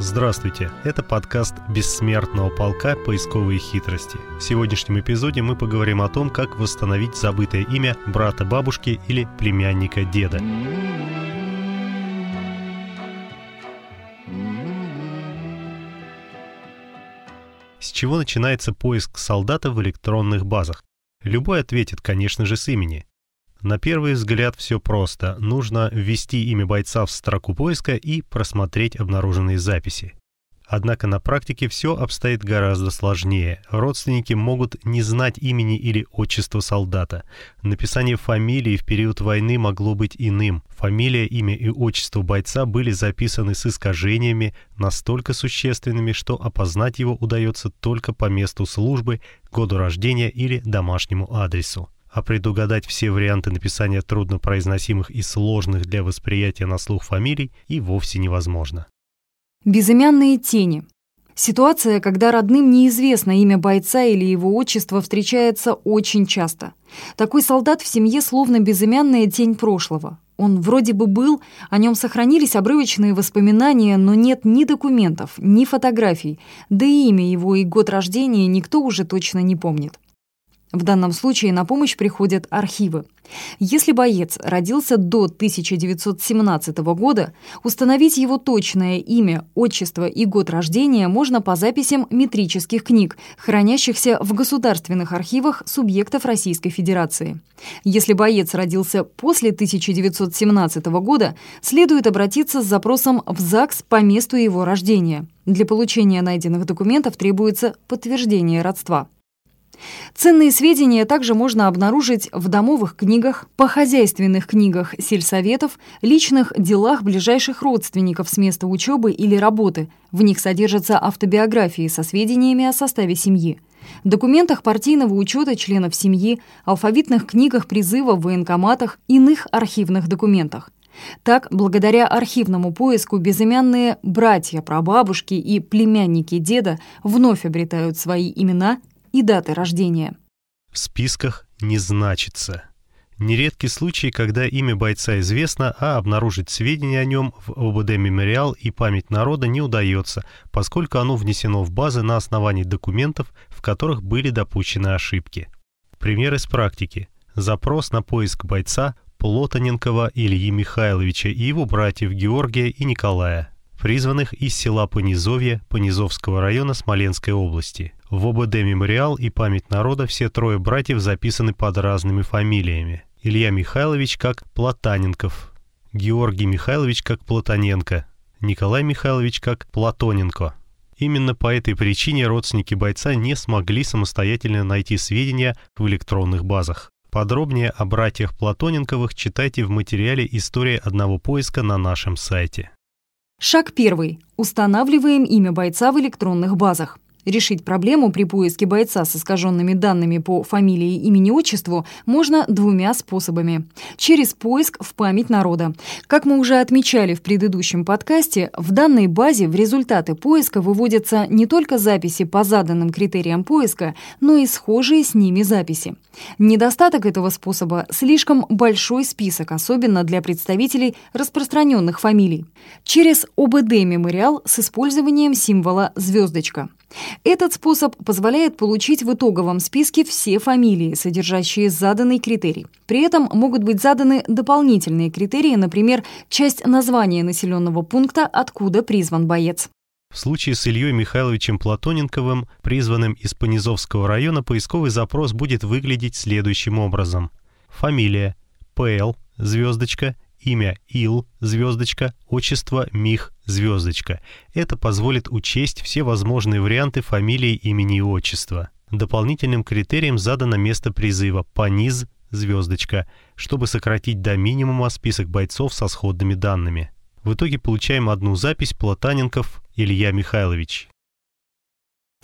Здравствуйте, это подкаст «Бессмертного полка. Поисковые хитрости». В сегодняшнем эпизоде мы поговорим о том, как восстановить забытое имя брата бабушки или племянника деда. С чего начинается поиск солдата в электронных базах? Любой ответит, конечно же, с имени. На первый взгляд все просто. Нужно ввести имя бойца в строку поиска и просмотреть обнаруженные записи. Однако на практике все обстоит гораздо сложнее. Родственники могут не знать имени или отчества солдата. Написание фамилии в период войны могло быть иным. Фамилия, имя и отчество бойца были записаны с искажениями, настолько существенными, что опознать его удается только по месту службы, году рождения или домашнему адресу а предугадать все варианты написания труднопроизносимых и сложных для восприятия на слух фамилий и вовсе невозможно. Безымянные тени. Ситуация, когда родным неизвестно имя бойца или его отчество, встречается очень часто. Такой солдат в семье словно безымянная тень прошлого. Он вроде бы был, о нем сохранились обрывочные воспоминания, но нет ни документов, ни фотографий, да и имя его и год рождения никто уже точно не помнит. В данном случае на помощь приходят архивы. Если боец родился до 1917 года, установить его точное имя, отчество и год рождения можно по записям метрических книг, хранящихся в государственных архивах субъектов Российской Федерации. Если боец родился после 1917 года, следует обратиться с запросом в ЗАГС по месту его рождения. Для получения найденных документов требуется подтверждение родства. Ценные сведения также можно обнаружить в домовых книгах, по хозяйственных книгах сельсоветов, личных делах ближайших родственников с места учебы или работы. В них содержатся автобиографии со сведениями о составе семьи. Документах партийного учета членов семьи, алфавитных книгах призыва в военкоматах, иных архивных документах. Так, благодаря архивному поиску безымянные братья, прабабушки и племянники деда вновь обретают свои имена и даты рождения. В списках не значится. Нередки случаи, когда имя бойца известно, а обнаружить сведения о нем в ОБД «Мемориал» и «Память народа» не удается, поскольку оно внесено в базы на основании документов, в которых были допущены ошибки. Пример из практики. Запрос на поиск бойца Плотоненкова Ильи Михайловича и его братьев Георгия и Николая призванных из села Понизовье Понизовского района Смоленской области. В ОБД «Мемориал» и «Память народа» все трое братьев записаны под разными фамилиями. Илья Михайлович как Платаненков, Георгий Михайлович как Платоненко, Николай Михайлович как Платоненко. Именно по этой причине родственники бойца не смогли самостоятельно найти сведения в электронных базах. Подробнее о братьях Платоненковых читайте в материале «История одного поиска» на нашем сайте. Шаг первый. Устанавливаем имя бойца в электронных базах. Решить проблему при поиске бойца с искаженными данными по фамилии, имени, отчеству можно двумя способами. Через поиск в память народа. Как мы уже отмечали в предыдущем подкасте, в данной базе в результаты поиска выводятся не только записи по заданным критериям поиска, но и схожие с ними записи. Недостаток этого способа – слишком большой список, особенно для представителей распространенных фамилий. Через ОБД-мемориал с использованием символа «звездочка». Этот способ позволяет получить в итоговом списке все фамилии, содержащие заданный критерий. При этом могут быть заданы дополнительные критерии, например, часть названия населенного пункта, откуда призван боец. В случае с Ильей Михайловичем Платоненковым, призванным из Понизовского района, поисковый запрос будет выглядеть следующим образом. Фамилия – ПЛ, звездочка, имя Ил, звездочка, отчество Мих, звездочка. Это позволит учесть все возможные варианты фамилии, имени и отчества. Дополнительным критерием задано место призыва «Пониз», звездочка, чтобы сократить до минимума список бойцов со сходными данными. В итоге получаем одну запись Платаненков Илья Михайлович.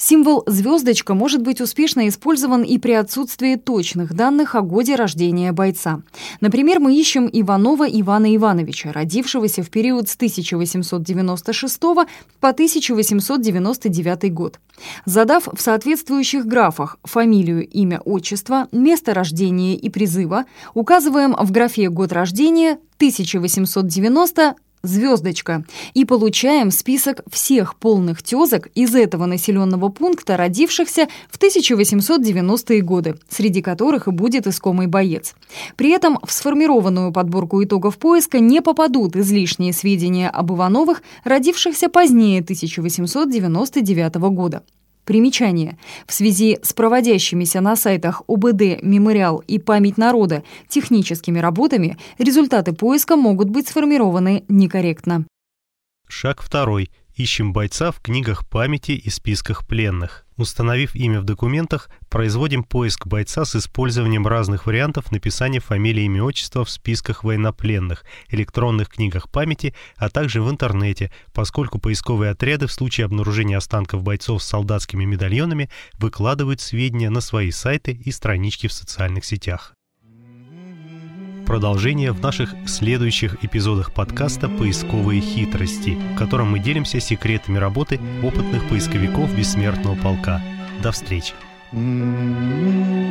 Символ «звездочка» может быть успешно использован и при отсутствии точных данных о годе рождения бойца. Например, мы ищем Иванова Ивана Ивановича, родившегося в период с 1896 по 1899 год. Задав в соответствующих графах фамилию, имя, отчество, место рождения и призыва, указываем в графе «Год рождения» 1890 звездочка, и получаем список всех полных тезок из этого населенного пункта, родившихся в 1890-е годы, среди которых и будет искомый боец. При этом в сформированную подборку итогов поиска не попадут излишние сведения об Ивановых, родившихся позднее 1899 года. Примечание. В связи с проводящимися на сайтах ОБД, Мемориал и Память народа техническими работами результаты поиска могут быть сформированы некорректно. Шаг второй. Ищем бойца в книгах памяти и списках пленных. Установив имя в документах, производим поиск бойца с использованием разных вариантов написания фамилии, имя, отчества в списках военнопленных, электронных книгах памяти, а также в интернете, поскольку поисковые отряды в случае обнаружения останков бойцов с солдатскими медальонами выкладывают сведения на свои сайты и странички в социальных сетях. Продолжение в наших следующих эпизодах подкаста «Поисковые хитрости», в котором мы делимся секретами работы опытных поисковиков Бессмертного полка. До встречи! Mm-hmm.